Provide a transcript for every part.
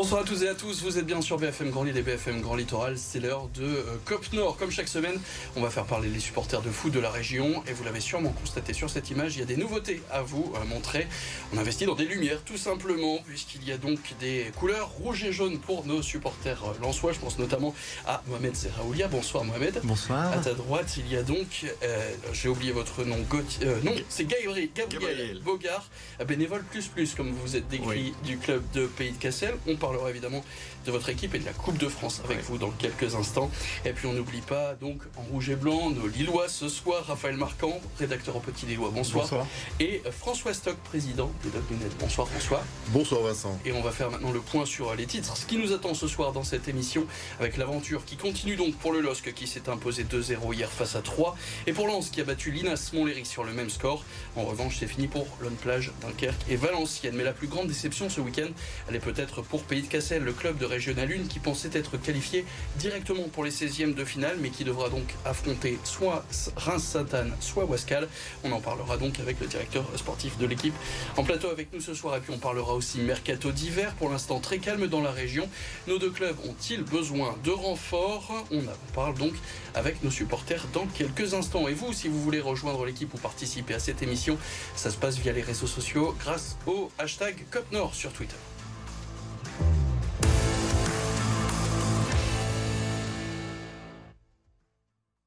Bonsoir à tous et à tous, vous êtes bien sur BFM Grand Lille et BFM Grand Littoral, c'est l'heure de euh, COP Nord. Comme chaque semaine, on va faire parler les supporters de foot de la région et vous l'avez sûrement constaté sur cette image, il y a des nouveautés à vous euh, montrer. On investit dans des lumières tout simplement puisqu'il y a donc des couleurs rouge et jaune pour nos supporters euh, lensois. Je pense notamment à Mohamed Zeraoulia. Bonsoir Mohamed. Bonsoir. À ta droite, il y a donc, euh, j'ai oublié votre nom, Gauthier- euh, non, c'est Gabriel, Gabriel, Gabriel. Bogart, bénévole plus plus, comme vous êtes décrit du club de Pays de Cassel. On évidemment de votre équipe et de la Coupe de France avec Ouais. vous dans quelques instants. Et puis on n'oublie pas donc en rouge et blanc nos Lillois ce soir, Raphaël Marquand, rédacteur au Petit Lillois. Bonsoir. Bonsoir. Et euh, François Stock, président des Doc Lunettes. Bonsoir François. Bonsoir Vincent. Et on va faire maintenant le point sur euh, les titres. Ce qui nous attend ce soir dans cette émission avec l'aventure qui continue donc pour le LOSC qui s'est imposé 2-0 hier face à 3 et pour Lens qui a battu l'Inas Montlhéry sur le même score. En revanche, c'est fini pour Lone Plage, Dunkerque et Valenciennes. Mais la plus grande déception ce week-end, elle est peut-être pour Pays de Cassel, le club de Régional 1 qui pensait être qualifié directement pour les 16e de finale mais qui devra donc affronter soit Reims-Sainte-Anne, soit Wascal. On en parlera donc avec le directeur sportif de l'équipe en plateau avec nous ce soir. Et puis on parlera aussi mercato d'hiver, pour l'instant très calme dans la région. Nos deux clubs ont-ils besoin de renforts? On en parle donc avec nos supporters dans quelques instants. Et vous, si vous voulez rejoindre l'équipe ou participer à cette émission, ça se passe via les réseaux sociaux grâce au hashtag COPNOR sur Twitter.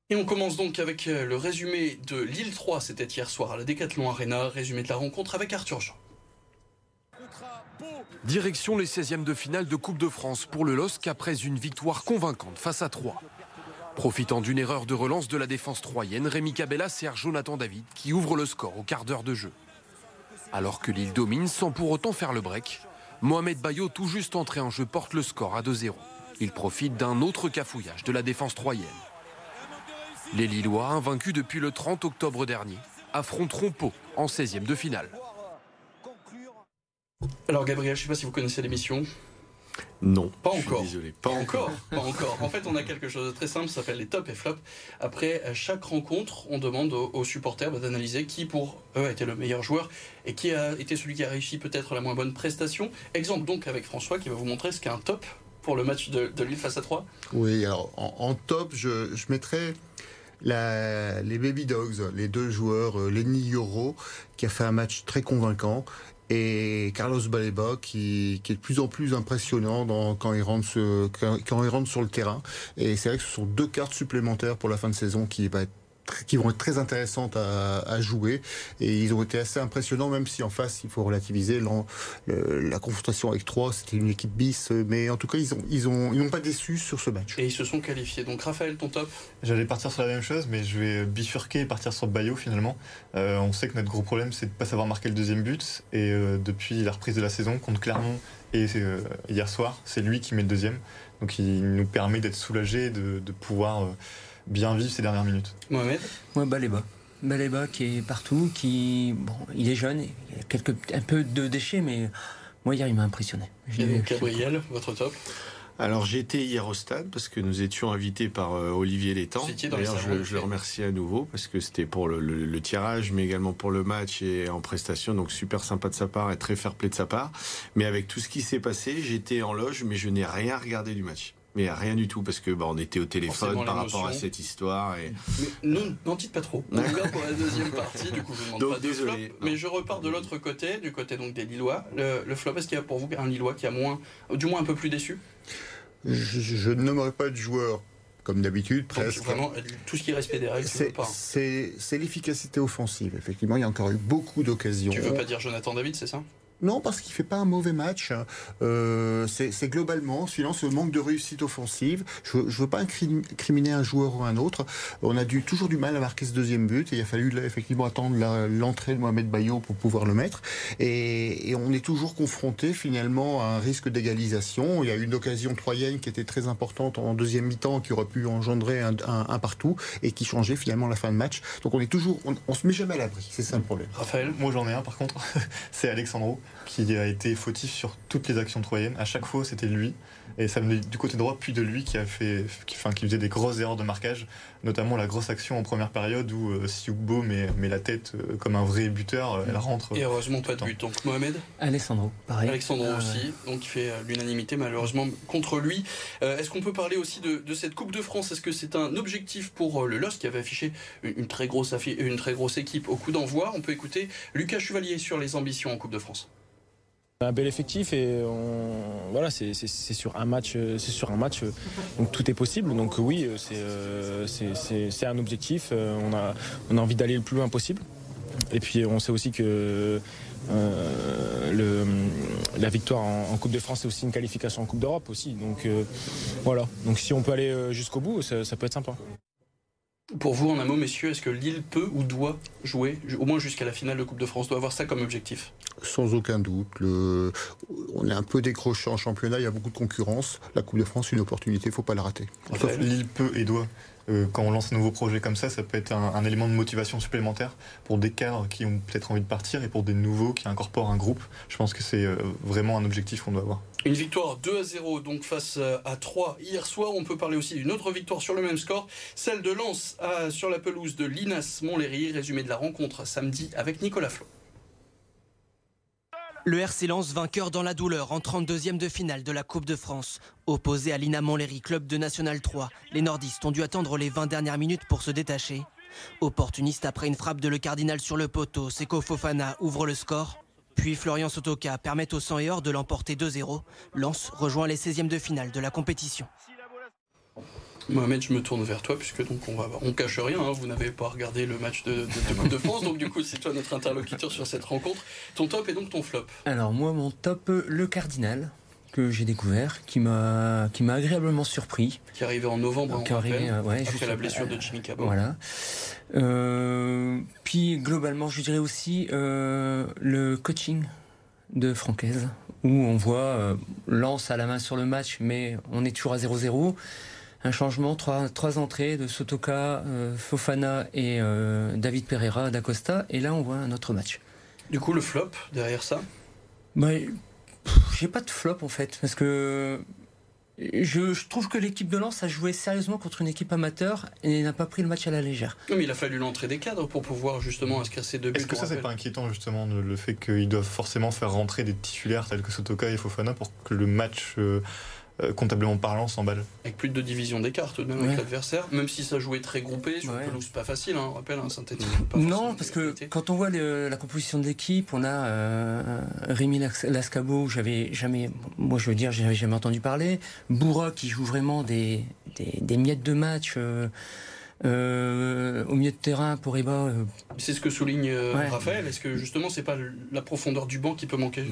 Et on commence donc avec euh, le résumé de Lille 3, c'était hier soir à la Décathlon Arena, résumé de la rencontre avec Arthur Jean. Direction les 16e de finale de Coupe de France pour le LOSC après une victoire convaincante face à 3. Profitant d'une erreur de relance de la défense troyenne, Rémi Cabella sert Jonathan David qui ouvre le score au quart d'heure de jeu. Alors que Lille domine sans pour autant faire le break, Mohamed Bayo tout juste entré en jeu porte le score à 2-0. Il profite d'un autre cafouillage de la défense troyenne. Les Lillois, invaincus depuis le 30 octobre dernier, affronteront Pau en 16e de finale. Alors Gabriel, je ne sais pas si vous connaissez l'émission. Non. Pas je suis encore. Désolé. Pas encore, pas encore. En fait, on a quelque chose de très simple, ça s'appelle les tops et flops. Après chaque rencontre, on demande aux, supporters d'analyser qui pour eux a été le meilleur joueur et qui a été celui qui a réussi peut-être la moins bonne prestation. Exemple donc avec François qui va vous montrer ce qu'est un top pour le match de, de Lille face à 3. Oui, alors en, en top, je, je mettrais les Baby Dogs, les deux joueurs, euh, Lenny Yoro, qui a fait un match très convaincant, et Carlos Baleba, qui, est de plus en plus impressionnant quand, il rentre quand, il rentre sur le terrain. Et c'est vrai que ce sont deux cartes supplémentaires pour la fin de saison qui va être qui vont être très intéressantes à, à jouer et ils ont été assez impressionnants même si en face il faut relativiser le- la confrontation avec 3 c'était une équipe bis mais en tout cas ils ont ils ont ils n'ont pas déçu sur ce match Et ils se sont qualifiés. Donc Raphaël, ton top J'allais partir sur la même chose, mais je vais bifurquer et partir sur Bayo finalement. Euh, on sait que notre gros problème, c'est de ne pas savoir marquer le deuxième but. Et euh, depuis la reprise de la saison contre Clermont et euh, hier soir, c'est lui qui met le deuxième. Donc il nous permet d'être soulagés, de, de pouvoir euh, bien vivre ces dernières minutes. Mohamed Moi, Baléba. Baléba qui est partout, qui. Bon, il est jeune, il a quelques, un peu de déchets, mais moi, hier, il m'a impressionné. Et donc. Gabriel, votre top Alors j'étais hier au stade parce que nous étions invités par euh, Olivier Létang. D'ailleurs, je, je le remercie à nouveau parce que c'était pour le, le- le tirage, mais également pour le match et en prestation. Donc super sympa de sa part et très fair play de sa part. Mais avec tout ce qui s'est passé, j'étais en loge, mais je n'ai rien regardé du match. Mais rien du tout parce que bah, on était au téléphone Forcément, par rapport à cette histoire et Mais non, n'en dites pas trop. On regarde pour la deuxième partie, du coup je vous demande Donc, pas de désolé. flop. Mais je repars de l'autre côté, du côté donc des Lillois. Le, le flop, est-ce qu'il y a pour vous un Lillois qui a moins, du moins un peu plus déçu? Je, je ne nommerai pas de joueur comme d'habitude Donc, presque Vraiment, tout ce qui est respect des règles, pas. c'est- c'est l'efficacité offensive effectivement il y a encore eu beaucoup d'occasions Tu veux pas dire Jonathan David, c'est ça? Non, parce qu'il fait pas un mauvais match. Euh, c'est globalement, sinon, ce manque de réussite offensive. Je ne veux pas incrim- incriminer un joueur ou un autre. On a dû, toujours du mal à marquer ce deuxième but. Et il a fallu effectivement attendre l'entrée de Mohamed Bayo pour pouvoir le mettre. Et, on est toujours confronté finalement à un risque d'égalisation. Il y a une occasion troyenne qui était très importante en deuxième mi-temps, qui aurait pu engendrer un, partout et qui changeait finalement la fin de match. Donc on est toujours, on, on se met jamais à l'abri. C'est ça le problème. Raphaël Moi j'en ai un par contre, c'est Alexandro. Qui a été fautif sur toutes les actions troyennes. À chaque fois, c'était lui. Et ça venait du côté droit, puis de lui qui a fait, qui, enfin, qui faisait des grosses erreurs de marquage, notamment la grosse action en première période où euh, Siugbo met, met la tête euh, comme un vrai buteur, euh, elle rentre. Et heureusement pas de but. Donc Mohamed Alessandro, pareil. Alexandre Ah, aussi, donc il fait euh, l'unanimité malheureusement contre lui. Euh, Est-ce qu'on peut parler aussi de, de cette Coupe de France? Est-ce que c'est un objectif pour euh, le LOSC qui avait affiché une, une très grosse affi- une très grosse équipe au coup d'envoi? On peut écouter Lucas Chevalier sur les ambitions en Coupe de France. Un bel effectif et voilà c'est sur un match euh, c'est sur un match euh, donc tout est possible. Donc oui euh, c'est euh, c'est- un objectif on a on a envie d'aller le plus loin possible. Et puis on sait aussi que le, la victoire en, Coupe de France c'est aussi une qualification en Coupe d'Europe aussi. Donc voilà. Donc si on peut aller jusqu'au bout ça peut être sympa Pour vous, en un mot, messieurs, est-ce que Lille peut ou doit jouer, au moins jusqu'à la finale de Coupe de France, doit avoir ça comme objectif? Sans aucun doute. Le... On est un peu décroché en championnat, il y a beaucoup de concurrence. La Coupe de France, c'est une opportunité, il ne faut pas la rater. Sauf Lille peut et doit. Euh, quand on lance un nouveau projet comme ça, ça peut être un, élément de motivation supplémentaire pour des cadres qui ont peut-être envie de partir et pour des nouveaux qui incorporent un groupe. Je pense que c'est euh, vraiment un objectif qu'on doit avoir. Une victoire 2 à 0 donc face euh, à 3 hier soir. On peut parler aussi d'une autre victoire sur le même score, celle de Lens sur la pelouse de Linas Montlhéry. Résumé de la rencontre samedi avec Nicolas Flo. Le RC Lens vainqueur dans la douleur en 32e de finale de la Coupe de France. Opposé à l'Ina Montlhéry, club de National 3, les nordistes ont dû attendre les 20 dernières minutes pour se détacher. Opportuniste après une frappe de Le Cardinal sur le poteau, Seko Fofana ouvre le score. Puis Florian Sotoka permet au 100 et or de l'emporter 2-0. Lens rejoint les 16e de finale de la compétition. Mohamed, je me tourne vers toi puisque donc on va, on cache rien. hein, vous n'avez pas regardé le match de, de- de Coupe de France, donc du coup c'est toi notre interlocuteur sur cette rencontre. Ton top et donc ton flop. Alors moi, mon top, euh, le Cardinal, que j'ai découvert, qui m'a qui m'a agréablement surpris. Qui est arrivé en novembre, on est arrivé, rappelle, euh, ouais, après juste la blessure de Jimmy Cabot. Voilà. Euh, puis globalement, je dirais aussi euh, le coaching de Francaise, où on voit euh, Lance à la main sur le match, mais on est toujours à 0-0. Un changement, trois, trois entrées de Sotoka, euh, Fofana et euh, David Pereira d'Acosta, et là on voit un autre match. Du coup, le flop derrière ça? Bah, j'ai pas de flop en fait, parce que je, je trouve que l'équipe de Lens a joué sérieusement contre une équipe amateur et n'a pas pris le match à la légère. Non, mais il a fallu l'entrée des cadres pour pouvoir justement inscrire ces deux buts. Est-ce que ça, c'est pas inquiétant justement le, fait qu'ils doivent forcément faire rentrer des titulaires tels que Sotoka et Fofana pour que le match, euh, comptablement parlant, s'emballe Avec plus de division d'écart tout de même Ouais. avec l'adversaire, même si ça jouait très groupé, sur Ouais. pelouse pas facile, hein, on rappelle, un synthétique. pas Non, parce que quand on voit le- la composition de l'équipe, on a euh, Rémi Las- Lascabo, j'avais jamais, moi je veux dire, j'avais jamais entendu parler. Bourra qui joue vraiment des, des, des miettes de match euh, euh, au milieu de terrain pour Eba. euh, C'est ce que souligne euh, Ouais. Raphaël. Est-ce que justement c'est pas la profondeur du banc qui peut manquer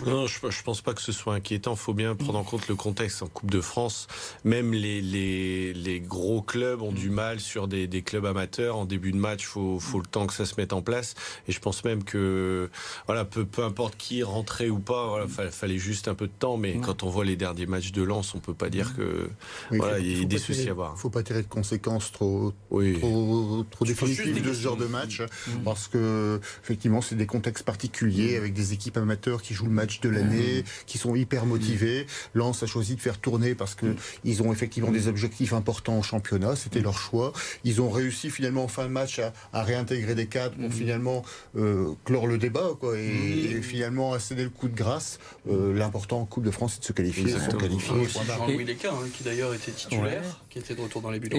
goulot Non, je, je pense pas que ce soit inquiétant. faut bien prendre en compte le contexte en Coupe de France. Même les, les, les gros clubs ont du mal sur des, des clubs amateurs. En début de match, faut, faut le temps que ça se mette en place. Et je pense même que, voilà, peu, peu importe qui rentrait ou pas, voilà, fa- fallait juste un peu de temps. Mais quand on voit les derniers matchs de Lens, on peut pas dire que, Oui, voilà, il y a des soucis tirer- à voir. faut pas tirer de conséquences trop, Oui. trop, trop juste définitives des de ce genre de match parce que effectivement c'est des contextes particuliers avec des équipes amateurs qui jouent le match de l'année, qui sont hyper motivés. Lens a choisi de faire tourner parce que ils ont effectivement des objectifs importants au championnat, c'était leur choix. Ils ont réussi finalement en fin de match à, à réintégrer des cadres pour finalement euh, clore le débat quoi, et, et finalement à céder le coup de grâce. Euh, L'important en Coupe de France c'est de se qualifier, ils sont qualifiés. Jean-Louis Léca, hein, qui d'ailleurs était titulaire, Ouais. qui était de retour dans les buts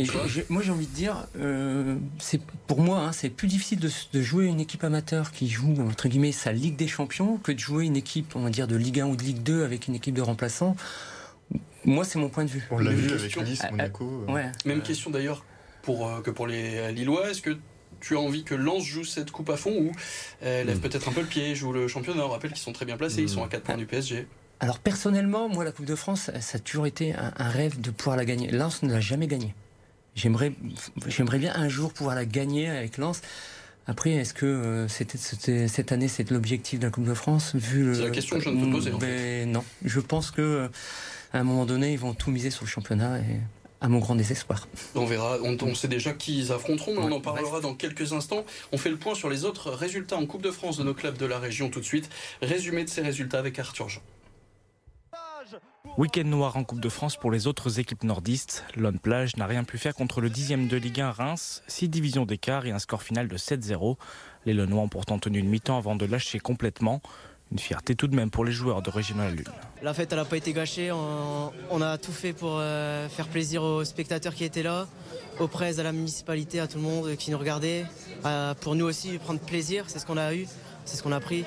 moi j'ai envie de dire, euh, c'est pour moi, hein, c'est plus difficile de, de jouer une équipe amateur qui joue entre guillemets sa Ligue des Champions que de jouer une équipe, on va dire de Ligue 1 ou de Ligue 2 avec une équipe de remplaçants. Moi c'est mon point de vue. On l'a vu avec question. Nice, Ah, ah, Monaco. euh, Ouais. Même question d'ailleurs pour, euh, que pour les Lillois. Est-ce que tu as envie que Lens joue cette coupe à fond ou euh, lève Mm. peut-être un peu le pied, joue le championnat? On rappelle qu'ils sont très bien placés, ils sont à 4 points du PSG. Alors personnellement, moi la Coupe de France, ça a toujours été un, un rêve de pouvoir la gagner. Lens ne l'a jamais gagnée. J'aimerais, j'aimerais bien un jour pouvoir la gagner avec Lens. Après, est-ce que euh, c'était, c'était- cette année c'est l'objectif de la Coupe de France vu le- C'est la question que je viens de te poser, en Ben, Non, je pense que euh, à un moment donné, ils vont tout miser sur le championnat et à mon grand désespoir. On verra, on, sait déjà qui ils affronteront, mais on en parlera dans quelques instants. On fait le point sur les autres résultats en Coupe de France de nos clubs de la région tout de suite. Résumé de ces résultats avec Arthur Jean. Week-end noir en Coupe de France pour les autres équipes nordistes. Lone Plage n'a rien pu faire contre le 10e de Ligue 1 Reims, 6 divisions d'écart et un score final de 7-0. Les Lenois ont pourtant tenu une mi-temps avant de lâcher complètement. Une fierté tout de même pour les joueurs de Régional Lune. La fête, n'a pas été gâchée. On, a tout fait pour euh, faire plaisir aux spectateurs qui étaient là, aux presse, à la municipalité, à tout le monde qui nous regardait. pour nous aussi, prendre plaisir, c'est ce qu'on a eu, c'est ce qu'on a pris.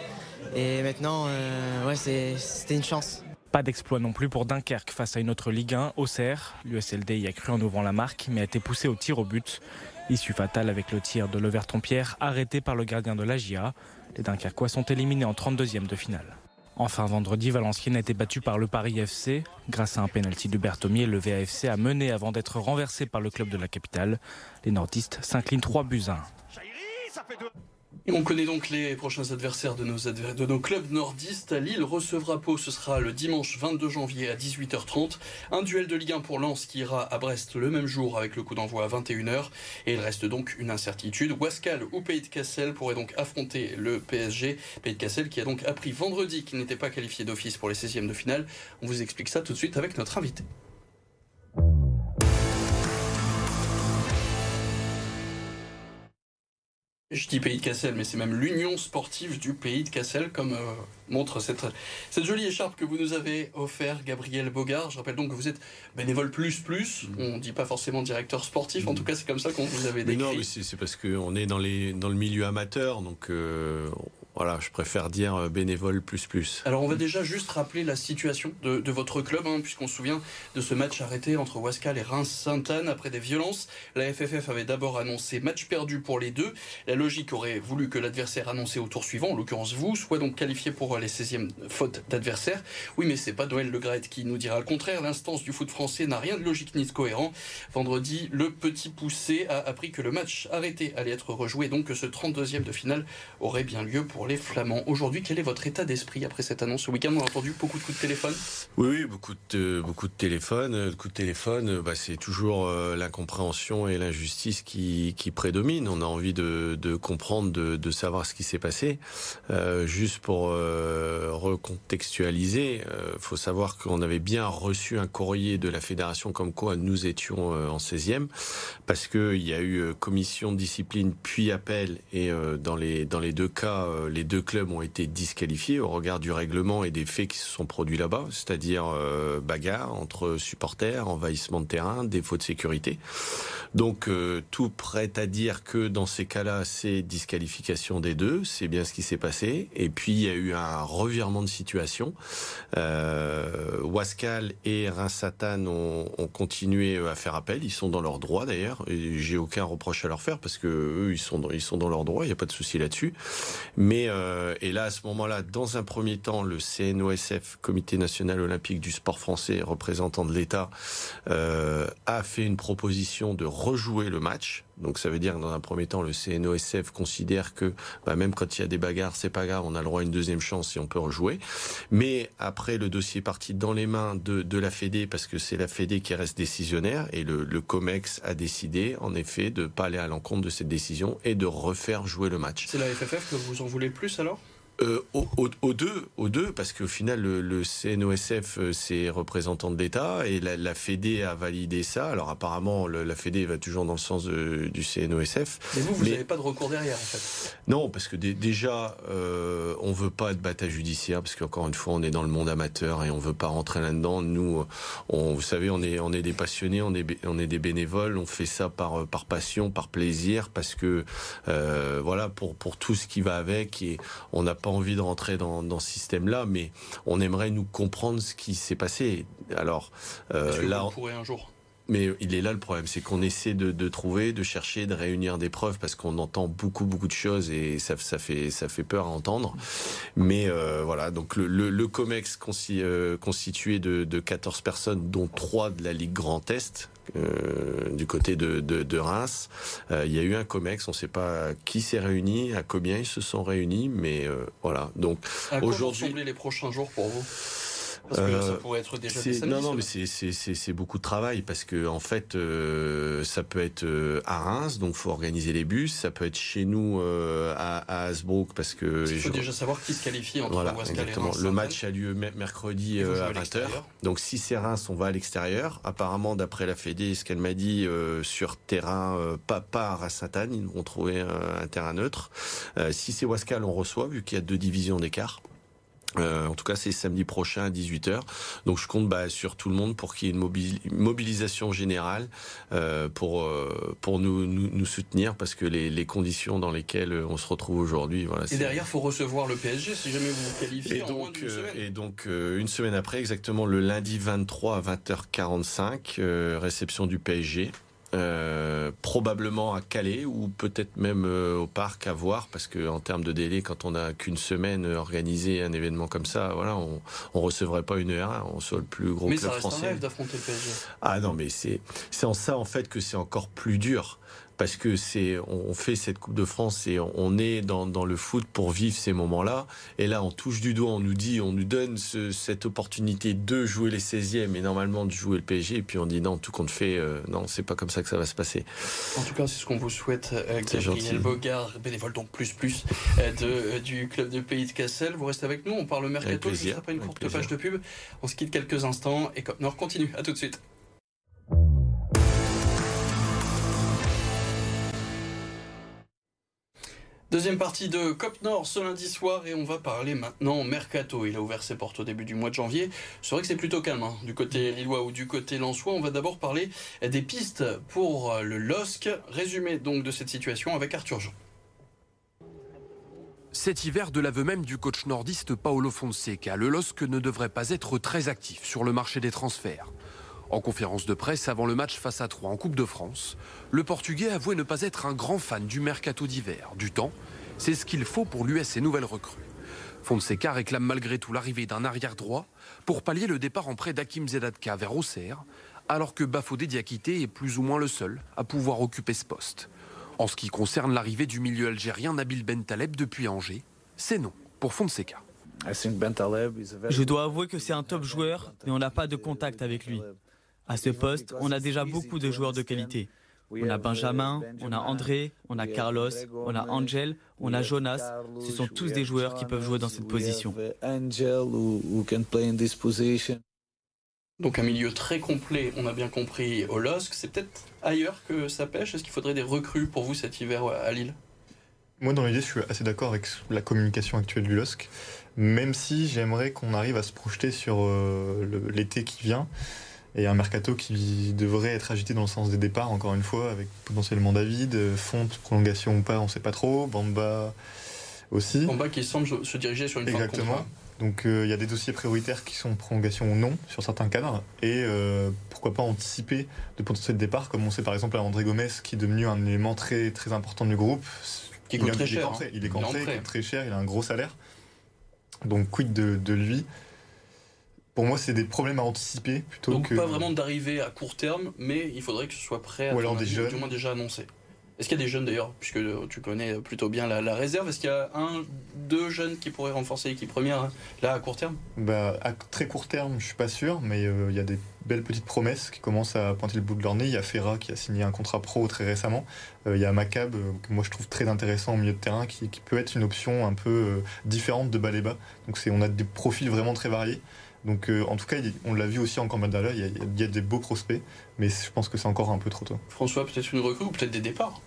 Et maintenant, euh, ouais, c'était une chance. Pas d'exploit non plus pour Dunkerque face à une autre Ligue 1, Auxerre. L'USLD y a cru en ouvrant la marque, mais a été poussé au tir au but. Issue fatale avec le tir de Leverton-Pierre, arrêté par le gardien de l'AGIA. Les Dunkerquois sont éliminés en 32e de finale. Enfin, vendredi, Valenciennes a été battu par le Paris FC. Grâce à un pénalty de Berthomier, le VAFC a mené avant d'être renversé par le club de la capitale. Les nordistes s'inclinent 3 buts à 1 on connaît donc les prochains adversaires de nos, clubs nordistes. Lille recevra Pau, ce sera le dimanche 22 janvier à 18h30. Un duel de Ligue 1 pour Lens qui ira à Brest le même jour avec le coup d'envoi à 21h. Et il reste donc une incertitude. Wascal ou Pays de Cassel pourraient donc affronter le PSG. Pays de Cassel qui a donc appris vendredi qu'il n'était pas qualifié d'office pour les 16e de finale. On vous explique ça tout de suite avec notre invité. Je dis Pays de Cassel, mais c'est même l'Union sportive du Pays de Cassel, comme euh, montre cette, cette jolie écharpe que vous nous avez offert, Gabriel Bogard. Je rappelle donc que vous êtes bénévole plus plus. Mm. On ne dit pas forcément directeur sportif. En mm. tout cas, c'est comme ça qu'on vous avait décrit. Mais non, mais c'est parce qu'on est dans, les, dans le milieu amateur, donc euh, voilà, je préfère dire euh, bénévole plus plus. Alors on va déjà juste rappeler la situation de, votre club, hein, puisqu'on se souvient de ce match arrêté entre Wascal et Reims-Sainte-Anne après des violences. La FFF avait d'abord annoncé match perdu pour les deux. La logique aurait voulu que l'adversaire annoncé au tour suivant, en l'occurrence vous, soit donc qualifié pour les 16e fautes d'adversaire. Oui, mais c'est pas Noël Le qui nous dira le contraire. L'instance du foot français n'a rien de logique ni de cohérent. Vendredi, le petit poussé a appris que le match arrêté allait être rejoué, donc que ce 32e de finale aurait bien lieu pour les Flamands. Aujourd'hui, quel est votre état d'esprit après cette annonce Ce week-end, on a entendu beaucoup de coups de téléphone Oui, beaucoup de, beaucoup de téléphones. Le coup de téléphone, bah, c'est toujours euh, l'incompréhension et l'injustice qui, qui prédominent. On a envie de, de comprendre, de, de, savoir ce qui s'est passé. Euh, juste pour euh, recontextualiser, il faut savoir qu'on avait bien reçu un courrier de la fédération comme quoi nous étions en 16e, parce qu'il y a eu commission de discipline puis appel, et dans, les, dans les deux cas, les deux clubs ont été disqualifiés au regard du règlement et des faits qui se sont produits là-bas, c'est-à-dire euh, bagarre entre supporters, envahissement de terrain, défaut de sécurité. Donc euh, tout prête à dire que dans ces cas-là, c'est disqualification des deux, c'est bien ce qui s'est passé. Et puis il y a eu un revirement de situation. Euh, Wascal et Rinsatan ont, ont, continué à faire appel, ils sont dans leur droit d'ailleurs. Et j'ai aucun reproche à leur faire parce que eux, ils sont dans, ils sont dans leur droit, il n'y a pas de souci là-dessus. Mais euh, et là, à ce moment-là, dans un premier temps, le CNOSF, Comité national olympique du sport français, représentant de l'État, euh, a fait une proposition de rejouer le match. Donc ça veut dire que dans un premier temps, le CNOSF considère que bah, même quand il y a des bagarres, c'est pas grave, on a le droit à une deuxième chance et on peut rejouer. Mais après, le dossier est parti dans les mains de, de la Fédé parce que c'est la Fédé qui reste décisionnaire et le, le COMEX a décidé en effet de pas aller à l'encontre de cette décision et de refaire jouer le match. C'est la FFF que vous en voulez plus alors? Euh, aux, deux, aux deux, parce qu'au final, le, CNOSF, euh, c'est représentant de l'État et la, la Fédé a validé ça. Alors apparemment, la Fédé va toujours dans le sens du CNOSF. Mais vous, vous n'avez pas de recours derrière, en fait Non, parce que déjà, euh, on veut pas de bataille judiciaire, parce qu'encore une fois, on est dans le monde amateur et on veut pas rentrer là-dedans. Nous, on, vous savez, on est, on est des passionnés, on est, on est des bénévoles, on fait ça par, par passion, par plaisir, parce que, euh, voilà, pour, pour tout ce qui va avec, et on n'a pas envie de rentrer dans, dans ce système-là, mais on aimerait nous comprendre ce qui s'est passé. Alors euh, là, on pourrait un jour. Mais il est là le problème, c'est qu'on essaie de, de, trouver, de chercher, de réunir des preuves parce qu'on entend beaucoup beaucoup de choses et ça, ça fait ça fait peur à entendre. Mais euh, voilà, donc le, le, le Comex euh, constitué de, de 14 personnes, dont 3 de la Ligue Grand Est, euh, du côté de, de, de Reims. Euh, il y a eu un COMEX, on ne sait pas qui s'est réuni, à combien ils se sont réunis, mais euh, voilà. Donc aujourd'hui, les prochains jours pour vous? Parce que ça pourrait être déjà des Non, non, mais c'est beaucoup de travail parce que en fait, ça peut être à Reims, donc faut organiser les bus. Ça peut être chez nous à, à Hasbrook parce que. Il faut déjà savoir qui se qualifie entre voilà, exactement. Le match a lieu mercredi à 20h. Donc si c'est Reims, on va à l'extérieur. Apparemment, d'après la Fédé, ce qu'elle m'a dit sur terrain, pas, pas à Sainte-Anne, ils vont trouver un terrain neutre. si c'est Wascal, on reçoit vu qu'il y a deux divisions d'écart. Euh, en tout cas, c'est samedi prochain à 18h. Donc, je compte bah, sur tout le monde pour qu'il y ait une mobilisation générale euh, pour euh, pour nous, nous, soutenir parce que les, les, conditions dans lesquelles on se retrouve aujourd'hui, voilà. Et derrière, faut recevoir le PSG si jamais vous vous qualifiez et en donc, moins d'une semaine. Et donc, une semaine après, exactement le lundi 23 à 20h45, réception du PSG. Euh, probablement à Calais ou peut-être même euh, au parc à voir parce que en termes de délai quand on n'a qu'une semaine organisé un événement comme ça voilà on, on recevrait pas une heure on soit le plus gros mais club ça français. d'affronter le PSG ah non mais c'est c'est en ça en fait que c'est encore plus dur parce que c'est on fait cette Coupe de France et on est dans, dans le foot pour vivre ces moments-là. Et là, on touche du doigt, on nous dit, on nous donne cette opportunité de jouer les 16e et normalement de jouer le PSG. Et puis on dit non, tout compte fait, euh, non, c'est pas comme ça que ça va se passer. En tout cas, c'est ce qu'on vous souhaite, euh, Gabriel Bogard, bénévole donc plus plus euh, de, du club de Pays de Cassel. Vous restez avec nous, on parle mercato, sera pas une courte page de pub. On se quitte quelques instants et Cop Nord continue. À tout de suite. Deuxième partie de COP Nord ce lundi soir et on va parler maintenant Mercato. Il a ouvert ses portes au début du mois de janvier. C'est vrai que c'est plutôt calme hein. du côté lillois ou du côté lensois. On va d'abord parler des pistes pour le LOSC. Résumé donc de cette situation avec Arthur Jean. Cet hiver, de l'aveu même du coach nordiste Paolo Fonseca, le LOSC ne devrait pas être très actif sur le marché des transferts. En conférence de presse avant le match face à Troyes en Coupe de France, le Portugais avouait ne pas être un grand fan du mercato d'hiver. Du temps, c'est ce qu'il faut pour lui et ses nouvelles recrues. Fonseca réclame malgré tout l'arrivée d'un arrière droit pour pallier le départ en prêt d'Hakim Zedatka vers Auxerre, alors que Bafodé Diakité est plus ou moins le seul à pouvoir occuper ce poste. En ce qui concerne l'arrivée du milieu algérien Nabil Bentaleb depuis Angers, c'est non pour Fonseca. Je dois avouer que c'est un top joueur, mais on n'a pas de contact avec lui. À ce poste, on a déjà beaucoup de joueurs de qualité. On a Benjamin, on a André, on a Carlos, on a Angel, on a Jonas. Ce sont tous des joueurs qui peuvent jouer dans cette position. Donc un milieu très complet, on a bien compris au LOSC. C'est peut-être ailleurs que ça pêche Est-ce qu'il faudrait des recrues pour vous cet hiver à Lille? Moi dans l'idée je suis assez d'accord avec la communication actuelle du LOSC, même si j'aimerais qu'on arrive à se projeter sur euh, l'été qui vient et un mercato qui devrait être agité dans le sens des départs, encore une fois, avec potentiellement David, Fonte, prolongation ou pas, on ne sait pas trop, Bamba aussi. Bamba qui semble se diriger sur une Exactement. Donc euh, il y a des dossiers prioritaires qui sont prolongation ou non sur certains cadres et euh, pourquoi pas anticiper de potentiels départs comme on sait par exemple à André Gomez qui est devenu un élément très très important du groupe. Qui coûte très cher. Il est, contré, il est très cher, il a un gros salaire. Donc quid de, de lui? Pour moi, c'est des problèmes à anticiper plutôt Donc que. pas vraiment d'arriver à court terme, mais il faudrait que ce soit prêt à Ou alors des jeunes. du moins déjà annoncé. Est-ce qu'il y a des jeunes d'ailleurs, puisque tu connais plutôt bien la, réserve, est-ce qu'il y a un, deux jeunes qui pourraient renforcer l'équipe première hein, là à court terme? Bah, À très court terme, je suis pas sûr, mais euh, il y a des belles petites promesses qui commencent à pointer le bout de leur nez. Il y a Ferra qui a signé un contrat pro très récemment. Euh, il y a Macab, euh, que moi je trouve très intéressant au milieu de terrain, qui, peut être une option un peu différente de Baléba. Donc on a des profils vraiment très variés. Donc euh, en tout cas, on l'a vu aussi en Cambodge, il, il y, a des beaux prospects, mais je pense que c'est encore un peu trop tôt. François, peut-être une recrue ou peut-être des départs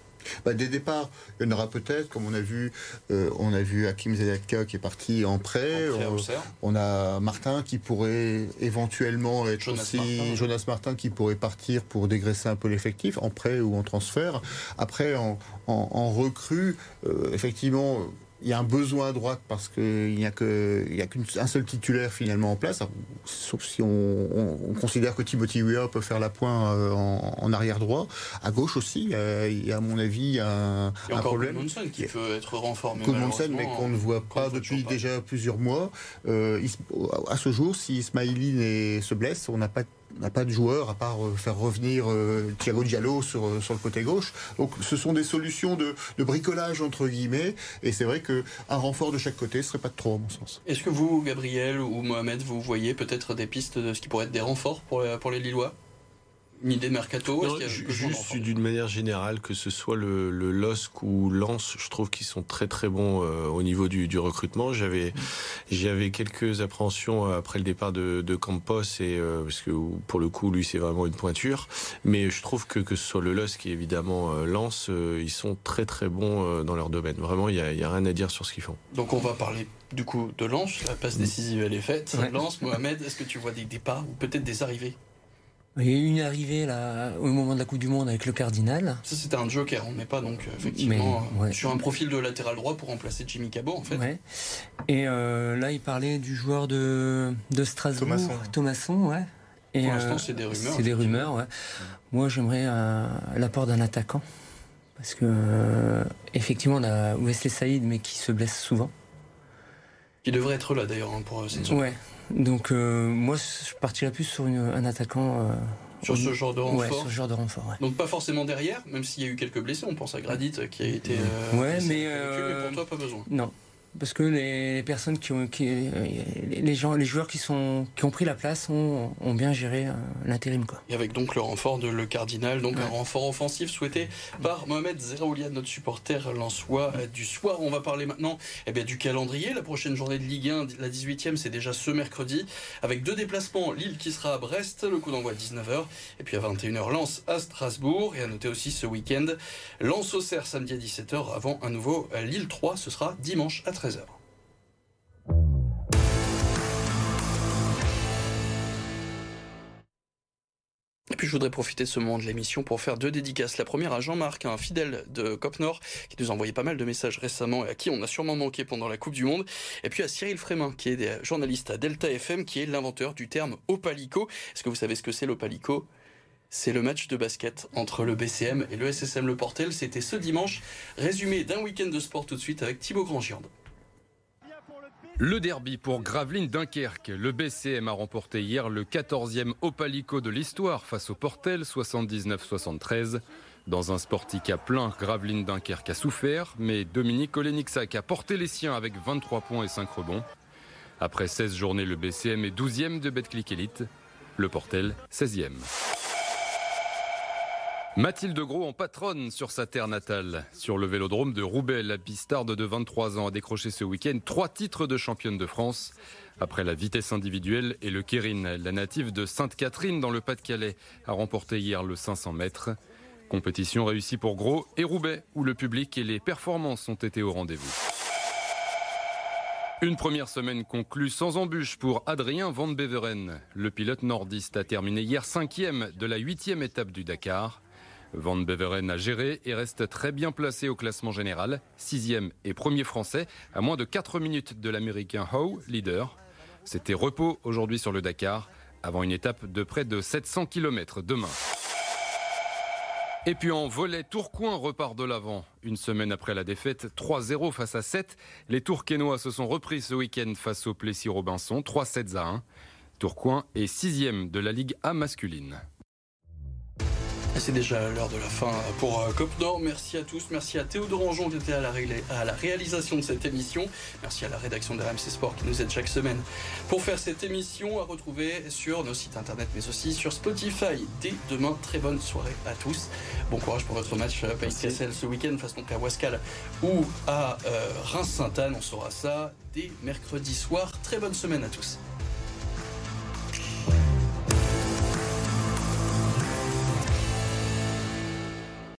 bah, des départs, il y en aura peut-être, comme on a vu, euh, on a vu Hakim Zedatka qui est parti en prêt. on, a Martin qui pourrait éventuellement être Jonas aussi Martin. Jonas Martin qui pourrait partir pour dégraisser un peu l'effectif en prêt ou en transfert. Après, en, en, recrue, euh, effectivement il y a un besoin à droite parce qu'il n'y a qu'un seul titulaire finalement en place, sauf si on, considère que Timothy Weah peut faire la pointe euh, en, arrière droit. À gauche aussi, il y a à mon avis un, il y a un problème. qui peut être renforcé. mais qu'on ne voit pas depuis déjà plusieurs mois. Euh, à ce jour, si Ismaili se blesse, on n'a pas n'a pas de joueur à part faire revenir Thiago Diallo sur, sur le côté gauche. Donc ce sont des solutions de, bricolage entre guillemets. Et c'est vrai qu'un renfort de chaque côté ne serait pas de trop à mon sens. Est-ce que vous, Gabriel ou Mohamed, vous voyez peut-être des pistes de ce qui pourrait être des renforts pour, pour les Lillois? Une idée de mercato Juste d'une manière générale, que ce soit le, le LOSC ou Lens, je trouve qu'ils sont très très bons euh, au niveau du, du recrutement. J'avais j'avais quelques appréhensions après le départ de, de Campos et euh, parce que pour le coup lui c'est vraiment une pointure. Mais je trouve que que ce soit le LOSC et évidemment euh, Lens, ils sont très très bons dans leur domaine. Vraiment, il y a, y a rien à dire sur ce qu'ils font. Donc on va parler du coup de Lens. La passe décisive elle est faite. Lens, Mohamed, est-ce que tu vois des départs ou peut-être des arrivées? Il y a eu une arrivée là, au moment de la Coupe du Monde avec le Cardinal. Ça, c'était un joker, on n'est pas donc euh, effectivement euh, sur un profil de latéral droit pour remplacer Jimmy Cabot en fait. Et euh, là, il parlait du joueur de, de Strasbourg, Thomasson. Thomasson ouais. Et pour l'instant, c'est des rumeurs. C'est des rumeurs, ouais. Moi, j'aimerais l'apport d'un attaquant. Parce que, effectivement, on a Wesley Saïd, mais qui se blesse souvent. Qui devrait être là d'ailleurs hein, pour cette Ouais, donc euh, moi, je partirais plus sur un attaquant. Euh, sur ce genre de renfort. Ouais, sur ce genre de renfort. Ouais. Donc pas forcément derrière, même s'il y a eu quelques blessés. On pense à Gradit qui a été. Euh, ouais, mais, mais pour toi pas besoin. Non, parce que les personnes qui ont, les gens, les joueurs qui sont, qui ont pris la place ont, bien géré euh, l'intérim quoi. Et avec donc le renfort de le cardinal, donc un renfort offensif souhaité par Mohamed Zeraoulia, notre supporter lensois euh, du soir. On va parler maintenant eh bien, du calendrier. La prochaine journée de Ligue 1, la 18e, c'est déjà ce mercredi, avec deux déplacements. Lille qui sera à Brest, le coup d'envoi à 19h, et puis à 21h, Lens à Strasbourg. Et à noter aussi ce week-end, Lens au Cerf samedi à 17h, avant un nouveau euh, Lille 3, ce sera dimanche à 13h. Et puis je voudrais profiter de ce moment de l'émission pour faire deux dédicaces. La première à Jean-Marc, un fidèle de Cop Nord, qui nous a envoyé pas mal de messages récemment et à qui on a sûrement manqué pendant la Coupe du Monde. Et puis à Cyril Frémin, qui est journaliste à Delta FM, qui est l'inventeur du terme Opalico. Est-ce que vous savez ce que c'est l'Opalico? C'est le match de basket entre le BCM et le SSM Le Portel. C'était ce dimanche. Résumé d'un week-end de sport tout de suite avec Thibaut Grandgiande. Le derby pour Gravelines Dunkerque. Le BCM a remporté hier le 14e Opalico de l'histoire face au Portel 79-73. Dans un sportique à plein, Gravelines Dunkerque a souffert, mais Dominique Olenixac a porté les siens avec 23 points et 5 rebonds. Après 16 journées, le BCM est 12e de Betclic Elite, le Portel 16e. Mathilde Gros en patronne sur sa terre natale. Sur le vélodrome de Roubaix, la pistarde de 23 ans a décroché ce week-end trois titres de championne de France. Après la vitesse individuelle et le Kérin, la native de Sainte-Catherine dans le Pas-de-Calais a remporté hier le 500 mètres. Compétition réussie pour Gros et Roubaix, où le public et les performances ont été au rendez-vous. Une première semaine conclue sans embûche pour Adrien Van Beveren. Le pilote nordiste a terminé hier cinquième de la huitième étape du Dakar. Van Beveren a géré et reste très bien placé au classement général, sixième et premier français, à moins de 4 minutes de l'américain Howe, leader. C'était repos aujourd'hui sur le Dakar, avant une étape de près de 700 km demain. Et puis en volet, Tourcoing repart de l'avant. Une semaine après la défaite, 3-0 face à 7, les Tourquenois se sont repris ce week-end face au Plessis-Robinson, 3-7 à 1. Tourcoing est sixième de la Ligue A masculine. C'est déjà l'heure de la fin pour euh, Cop Nord. Merci à tous. Merci à Théodore Anjon qui était à la, à la réalisation de cette émission. Merci à la rédaction de RMC Sport qui nous aide chaque semaine pour faire cette émission à retrouver sur nos sites internet mais aussi sur Spotify. Dès demain, très bonne soirée à tous. Bon courage pour votre match euh, Cassel ce week-end face donc à Wascal ou à euh, Reims-Sainte-Anne. On saura ça dès mercredi soir. Très bonne semaine à tous.